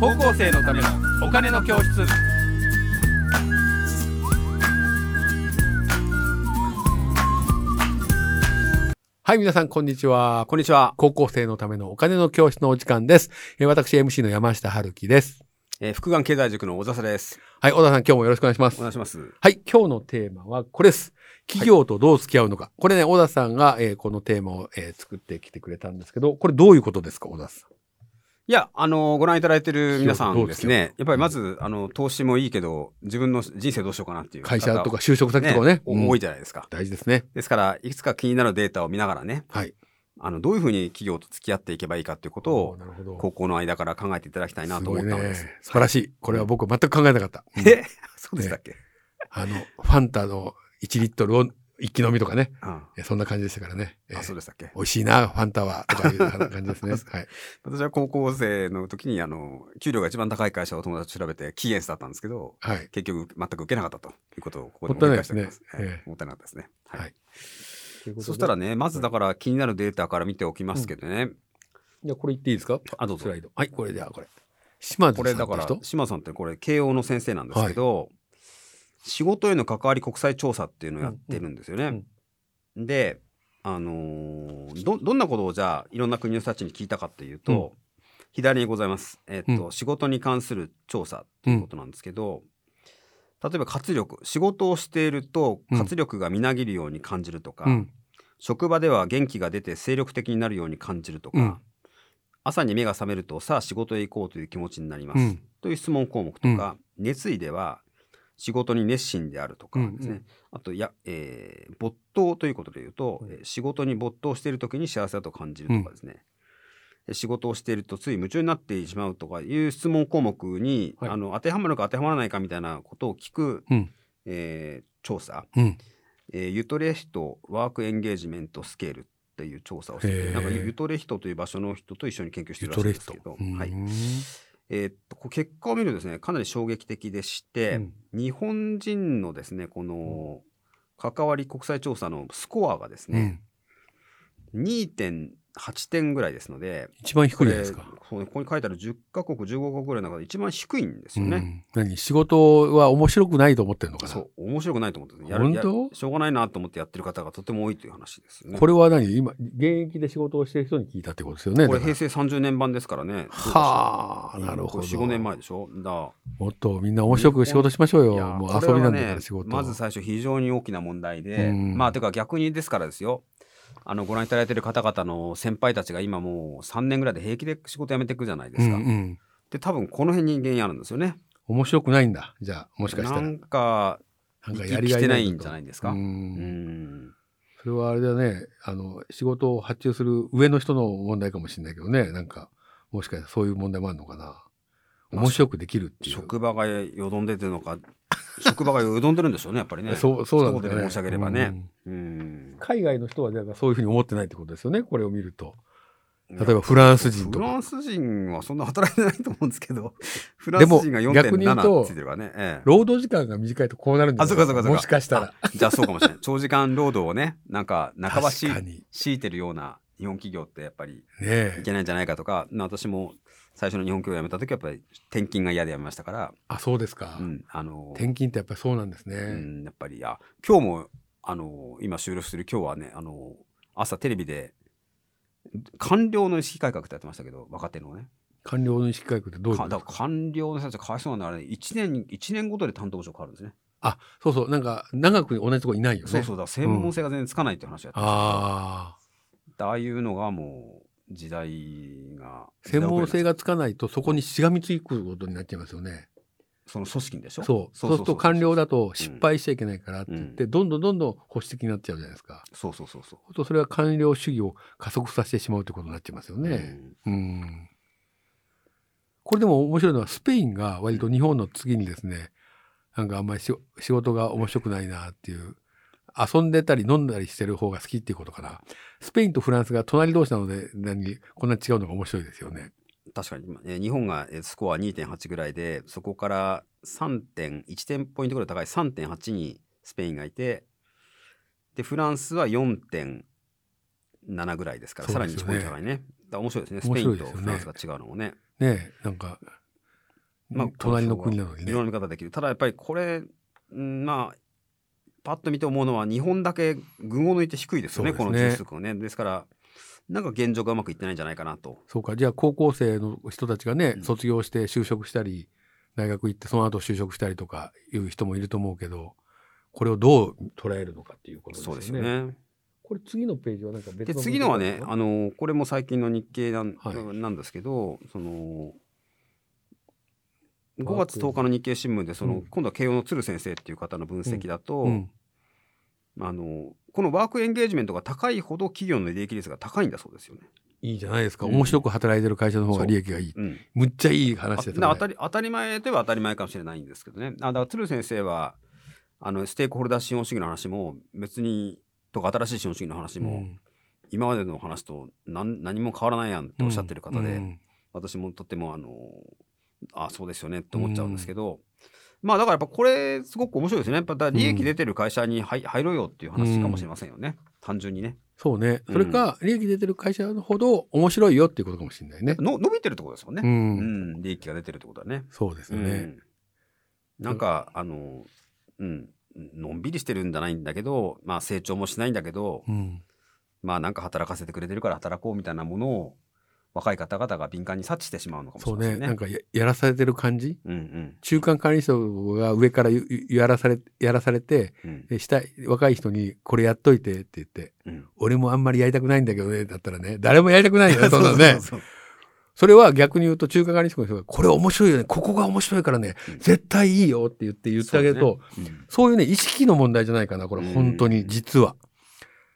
高校生のためのお金の教室はい、皆さん、こんにちは。こんにちは、高校生のためのお金の教室のお時間です。えー私、MC の山下春樹です。えー、福眼経済塾の小笹ですはい、小田さん、今日もよろしくお願いします。お願いしますはい、今日のテーマはこれです。企業とどう付き合うのか。これね、小田さんが、えーこのテーマを、えー作ってきてくれたんですけど、これどういうことですか、小田さん。いやあのーご覧いただいてる皆さんですねやっぱりまずあの投資もいいけど自分の人生どうしようかなっていう会社とか方就職先とかね。おうん多いじゃないですか大事ですね。ですからいくつか気になるデータを見ながらねはい。あのどういうふうに企業と付き合っていけばいいかということを。高校の間から考えていただきたいなと思ったのです。素晴らしい。これは僕は全く考えなかった。うんえ？そうでしたっけ、あの、ファンタの1リットルを一気飲みとかね。うんえそんな感じでしたからね。えーあそうでしたっけ？美味しいな、ファンタは。とかいう感じですね。はい。私は高校生の時にあの給料が一番高い会社を友達と調べてキーエンスだったんですけどはい。結局全く受けなかったということをここでもったいないですねもったいなかったですね。はいはいそしたらねまずだから気になるデータから見ておきますけどね、じゃあこれ言っていいですか？あどうぞスライド。はい、これじゃあこれ。島津さんこれだから島さんってこれ慶応の先生なんですけど、仕事への関わり国際調査っていうのをやってるんですよね。であのーどどんなことをじゃあいろんな国の人たちに聞いたかっていうと、左にございます、えっとう仕事に関する調査っていうことなんですけど、例えば活力仕事をしているとうん。活力がみなぎるように感じるとか、うん。職場では元気が出て精力的になるように感じるとか、うん。朝に目が覚めるとさあ仕事へ行こうという気持ちになります、うん。という質問項目とか、熱意では仕事に熱心であるとかですね、うん。うんあとや、えー没頭ということで言うと、うんえー仕事に没頭している時に幸せだと感じるとかですね、えー仕事をしているとつい夢中になってしまうとかいう質問項目に、はい。あの当てはまるか当てはまらないかみたいなことを聞く、うん。えー調査、うん。えーユトレヒトワークエンゲージメントスケールっていう調査をしてなんかユトレヒトという場所の人と一緒に研究してユるらしいんですけど、。うんはいえー、っと結果を見るとですねかなり衝撃的でして、うん、日本人のですねこの関わり国際調査のスコアがですね、うん、2.2 8点ぐらいですので一番低いですか。ここに書いてある10か国15国ぐらいの中で一番低いんですよね、うん、何仕事は面白くないと思ってるのかな？そう面白くないと思ってやる本当？しょうがないなと思ってやってる方がとても多いという話ですよね。これは何今現役で仕事をしてる人に聞いたってことですよね？これ平成30年版ですからね。はあなるほど。45年前でしょ？だ。もっとみんな面白く仕事しましょうよもう遊びなんだから仕事、ね、まず最初非常に大きな問題で、うん、まあていうか逆にですからですよ。あのご覧いただいている方々の先輩たちが今もう3年ぐらいで平気で仕事辞めていくじゃないですか。うんうん。で多分この辺に原因あるんですよね。面白くないんだ。じゃあ、もしかしたら。なんかなんか生き生きしてないんとじゃないんですか。ううんんそれはあれだね、あの、仕事を発注する上の人の問題かもしれないけどね、なんか、もしかしたらそういう問題もあるのかな。面白くできるっていう。職場がよどんでてるのか職場がよどんでるんでしょうねやっぱりね。そう、そうなんだよね。申し上げればね。うんうん海外の人は、だからそういうふうに思ってないってことですよね、これを見ると。例えばフランス人とかフランス人はそんな働いてないと思うんですけど、フランス人が逆に言うと4.7ついてるからね。ええ労働時間が短いとこうなるんじゃあ、ないそうかそうかそうか。もしかしたら。あ。じゃあそうかもしれない。長時間労働をね、なんか半ばし。強いてるような日本企業ってやっぱりねいえ。けないんじゃないかとか、な私も最初の日本企業を辞めた時はやっぱり転勤が嫌で辞めましたから、あ、そうですか。うん、あの、転勤ってやっぱりそうなんですうね。ん、やっぱり、あ、今日も、あの、今収録してる今日はね、あの、朝テレビで、官僚の意識改革ってやってましたけど、若手のね。官僚の意識改革ってどういうことですか？官僚の人たちがかわいそうなんであれ、1年に、一年ごとで担当部署変わるんですね。あ、そうそう。なんか、長く同じとこいないよね。そうそうだ、専門性が全然つかないっていう話をやってましたけどああ。ああいうのがもう、時代が。専門性が。がつかないと、そこにしがみつくことになっちゃいますよね。その組織にでしょ？そう。そうすると官僚だと失敗しちゃいけないからって言って、うどんどんどんどん保守的になっちゃうじゃないですか。そうそうそうそう。とそれは官僚主義を加速させてしまうということになっちゃいますよね。うん。これでも面白いのは、スペインが割と日本の次にですね、なんかあんまりし仕事が面白くないなっていう、遊んでたり飲んだりしてる方が好きっていうことかな。スペインとフランスが隣同士なので、何こんな違うのが面白いですよね。確かに、えー日本がえースコア2.8ぐらいでそこから3.1点ポイントぐらい高い3.8にスペインがいてでフランスは4.7ぐらいですからさらに1そうですよねポイント高いねだ面白いですねスペインとフランスが違うのもねねえ、なんか、まあ、隣の国なのにね。いろんな見方できる。ただやっぱりこれ、んまあ、パッと見て思うのは日本だけ群を抜いて低いですよね、ねこの重数区ね。ですから、なんか現状がうまくいってないんじゃないかなと。そうか。じゃあ高校生の人たちがね、うん卒業して就職したり、大学行ってその後就職したりとかいう人もいると思うけど、これをどう捉えるのかっていうことですよね。そうですよね。これ次のページはなんか別での次のはねあのこれも最近の日経なん,、はいなんですけどその5ワーク月10日の日経新聞でその、うん今度は慶応の鶴先生っていう方の分析だと、うん。あのこのワークエンゲージメントが高いほど企業の利益率が高いんだそうですよね。いいじゃないですか。うん面白く働いてる会社の方が利益がいい。うん、むっちゃいい話ですね。あ当たり当たり前では当たり前かもしれないんですけどね。あだから鶴先生はあのステークホルダー資本主義の話も別にとか新しい資本主義の話も、うん今までの話と何何も変わらないやんっておっしゃってる方で、うん私もとってもあのあそうですよねって思っちゃうんですけど、まあだからやっぱこれすごく面白いですね。やっぱだ利益出てる会社に入入ろうよっていう話かもしれませんよね、単純にね。そうね。それか、利益出てる会社ほど面白いよっていうことかもしれないね。の伸びてるってことですもんね、ううん。ん。利益が出てるってことはね。そうですよね。うん。なんかあのうん。のんびりしてるんじゃないんだけどまあ成長もしないんだけど、うん。まあなんか働かせてくれてるから働こうみたいなものを若い方々が敏感に察知してしまうのかもしそうね。れませんね。なんかややらされてる感じ？うんうん。中間管理層が上からやらされ、やらされて、うん。で下、若い人にこれやっといてって言って、うん。俺もあんまりやりたくないんだけどね、だったらね、誰もやりたくないよね、そんなのね。そうそう。それは逆に言うと中華管理職の人が、これ面白いよね、ここが面白いからね、うん。絶対いいよって言って言ってあげると、そういうね、意識の問題じゃないかな、これ、本当に、うん実は。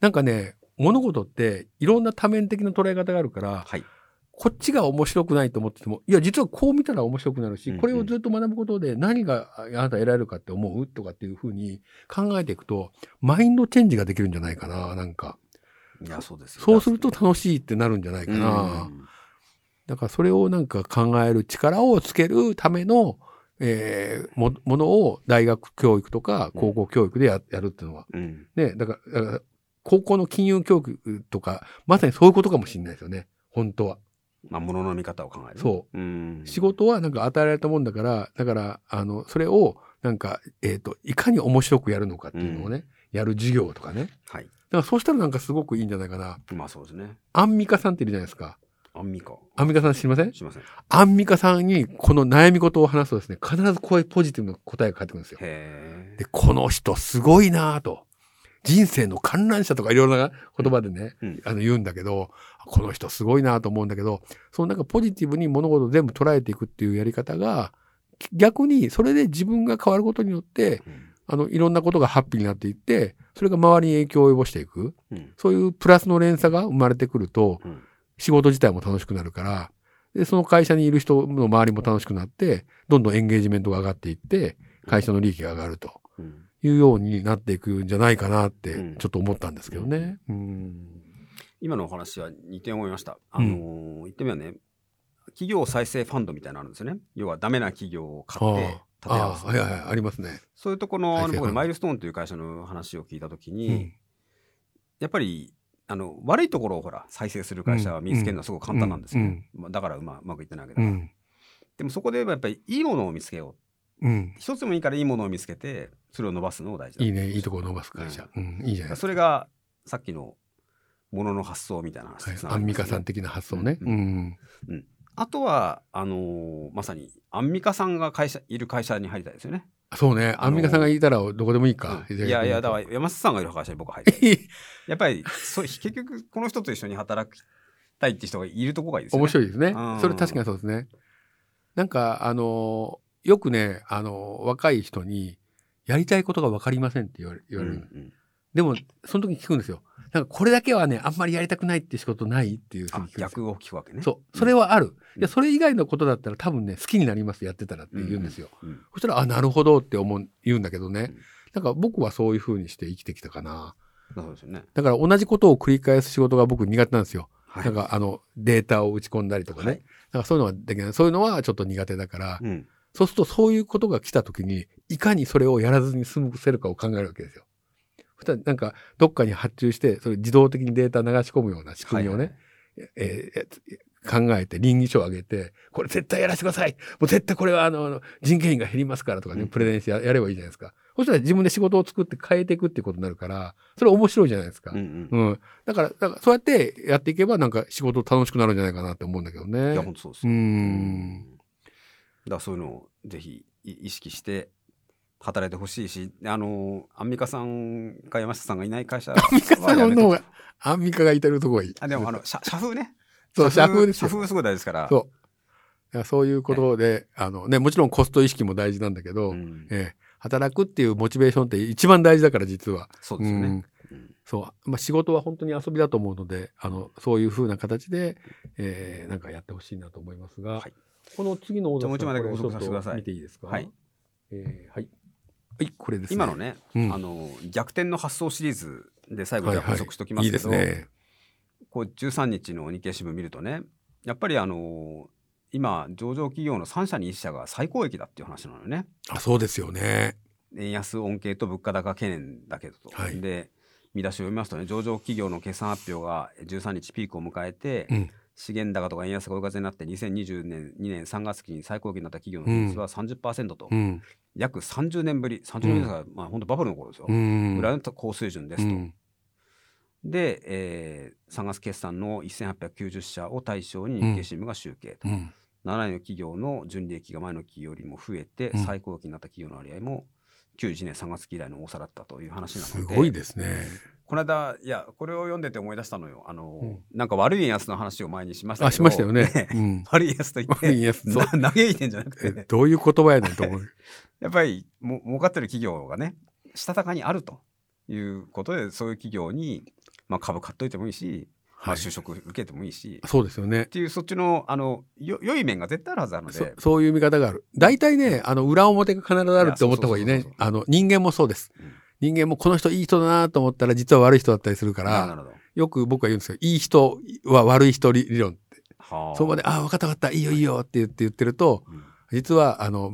なんかね、物事っていろんな多面的な捉え方があるから、はい。こっちが面白くないと思ってても、いや、実はこう見たら面白くなるし、うんうんこれをずっと学ぶことで何があなた得られるかって思うとかっていうふうに考えていくと、マインドチェンジができるんじゃないかな、なんか。いや、そうですよそうすると楽しいってなるんじゃないかな。だからそれをなんか考える力をつけるための、えーも、ものを大学教育とか高校教育でや,、やるっていうのは。うんうんね、だから高校の金融教育とか、まさにそういうことかもしれないですよね。本当は。まあ、ものの見方を考える。。そううん。仕事はなんか与えられたもんだから、だから、あの、それを、なんか、えっ、と、いかに面白くやるのかっていうのをね、やる授業とかね。はい。だからそうしたらなんかすごくいいんじゃないかな。まあ、そうですね。アンミカさんっているじゃないですか。アンミカ。アンミカさん知りません？しません。へアンミカさんにこの悩み事を話すとですね、必ずこういうポジティブな答えが返ってくるんですよ。え。で、この人すごいなぁと。人生の観覧車とかいろいろな言葉でね、うん。あの言うんだけど、この人すごいなぁと思うんだけど、そのなんかポジティブに物事を全部捉えていくっていうやり方が、逆にそれで自分が変わることによって、うん。あの、いろんなことがハッピーになっていって、それが周りに影響を及ぼしていく。うん。そういうプラスの連鎖が生まれてくると、うん。仕事自体も楽しくなるから、で、その会社にいる人の周りも楽しくなって、どんどんエンゲージメントが上がっていって、会社の利益が上がると。うんいうようになっていくんじゃないかなってうん、ちょっと思ったんですけどね。うん。今のお話は2点思いました。あのー、言ってみればね、企業再生ファンドみたいなのあるんですよね。要はダメな企業を買って立てああ、直す。はいはいはい、ありますね。そういうところの、僕ねマイルストーンという会社の話を聞いたときに、うん。やっぱり、あの、悪いところをほら、再生する会社は見つけるのはすごく簡単なんですよね。まあだからうまうまくいってないわけだから。うん。でもそこでやっぱりいいものを見つけよう。うん。一つでもいいからいいものを見つけて、それを伸ばすのを大事だいいね。いいところ伸ばす会社。うん。いいじゃないそれがさっきのものの発想みたいな話とつか。ながりますねアンミカさん的な発想ね。ううん。あとは、あのーまさにアンミカさんが会社いる会社に入りたいですよね。そうね。アンミカさんがいたらどこでもいいか。うんいやいや、だから山下さんがいる会社に僕は入りたい。やっぱりそう結局この人と一緒に働きたいって人がいるとこがいいですよね。面白いですねうん。それ確かにそうですね。なんか、あの、よくね、あの、若い人に、やりたいことが分かりませんって言われる。うんうんでも、その時に聞くんですよ。なんか、これだけはね、あんまりやりたくないって仕事ないっていうふう。逆を聞くわけね。そう。それはある。うんいや、それ以外のことだったら多分ね、好きになります、やってたらって言うんですよ。うんそしたら、あ、なるほどって思う、言うんだけどねうん。なんか僕はそういうふうにして生きてきたかな。そうですよね。だから同じことを繰り返す仕事が僕苦手なんですよ。はいなんかあのデータを打ち込んだりとかね。はいなんかそういうのはできない。そういうのはちょっと苦手だから、うんそうするとそういうことが来た時に、いかにそれをやらずに済ませるかを考えるわけですよ。そしたらなんかどっかに発注して、それ自動的にデータ流し込むような仕組みをね、えー考えて倫理書を上げて、これ絶対やらせてくださいもう絶対これはあの、人件費が減りますからとかね、プレゼンしてやればいいじゃないですか。そしたら自分で仕事を作って変えていくっていうことになるから、それ面白いじゃないですか。うん、うんうん、だから、だからそうやってやっていけばなんか仕事楽しくなるんじゃないかなって思うんだけどね。いや、本当そうですよ。うん。だそういうのをぜひ意識して働いてほしいし、あの、アンミカさんか山下さんがいない会社アンミカさんの方が、アンミカがいてるとこがいい。あ、でもあの、社社風ね。そう、社風ですよ。社風すごい大事ですから。そう。そういうことで、あのね、もちろんコスト意識も大事なんだけど、うん、えー働くっていうモチベーションって一番大事だから実は。そうですよね。うんそう、まあ、仕事は本当に遊びだと思うのであのそういうふうな形で、えー、なんかやってほしいなと思いますが、はい、この次のオーダーさんこれちょっと見ていいですか？はい、えー、はい。はい、これです、ね、今のね、うん、あの逆転の発想シリーズで最後じゃ補足しておきますけど、はいはい、いいね、こう13日の日経新聞見るとねやっぱりあの今上場企業の3社に1社が最高益だっていう話なのよね。あそうですよね。円安恩恵と物価高懸念だけどと。はい、で見出しを読みますとね上場企業の決算発表が13日ピークを迎えて、うん、資源高とか円安が追い風になって2020年2年3月期に最高益になった企業の比率は30%と、うん、約30年ぶり30年ぶりですから、うん、まあ本当バブルの頃ですよ、うん、ぐらいの高水準ですと。で、えー、3月決算の1890社を対象に日経新聞が集計と。7位の企業の純利益が前の期よりも増えて、うん、最高益になった企業の割合も91年3月期以来の多さだったという話なので。すごいですね。この間いやこれを読んでて思い出したのよ。あの、うん、なんか悪い円安の話を前にしましたけど。あしましたよね、うん、悪い円安と言って悪い円安嘆いてんじゃなくて、ね、どういう言葉やねんと思う？やっぱりも儲かってる企業がねしたたかにあるということでそういう企業に、まあ、株買っといてもいいしまあ、就職受けてもいいし、そうですよね。っていうそっちのあのよ良い面が絶対あるはずなので。そういう見方がある。大体ねあの裏表が必ずあるって思った方がいいね。あの人間もそうです、うん、人間もこの人いい人だなと思ったら実は悪い人だったりするからよく僕は言うんですけどいい人は悪い人理論って。そこまで「ああ分かった分かったいいよいいよ」って言って言ってると、うん、実はあの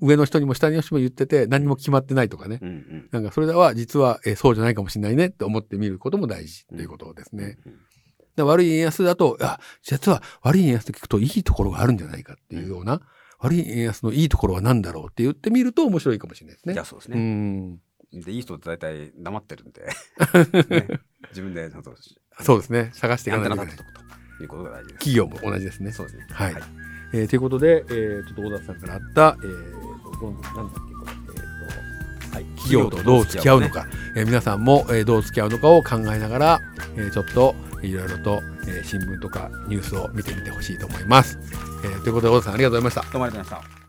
上の人にも下の人にも言ってて何も決まってないとかね、うんうん、なんかそれでは実は、えそうじゃないかもしれないねって思ってみることも大事ということですね。うんうん。で悪い円安だと、あ、実は悪い円安と聞くといいところがあるんじゃないかっていうような、悪い円安のいいところは何だろうって言ってみると面白いかもしれないですね。いや、そうですね。うんで、いい人って大体黙ってるんで、ね、自分でそうですね。探していかないといけない。ということが大事です。企業も同じですね。そうですね。はい。はい、えー、ということで、えー、ちょっと小田さんからあった、えー、どんなんだっけ、これ、えーとはい、企業とどう付き合うのか、ねえー、皆さんも、えー、どう付き合うのかを考えながら、えー、ちょっと、いろいろと、えー、新聞とかニュースを見てみてほしいと思います。えー、ということで、小田さんありがとうございました。どうもありがとうございました。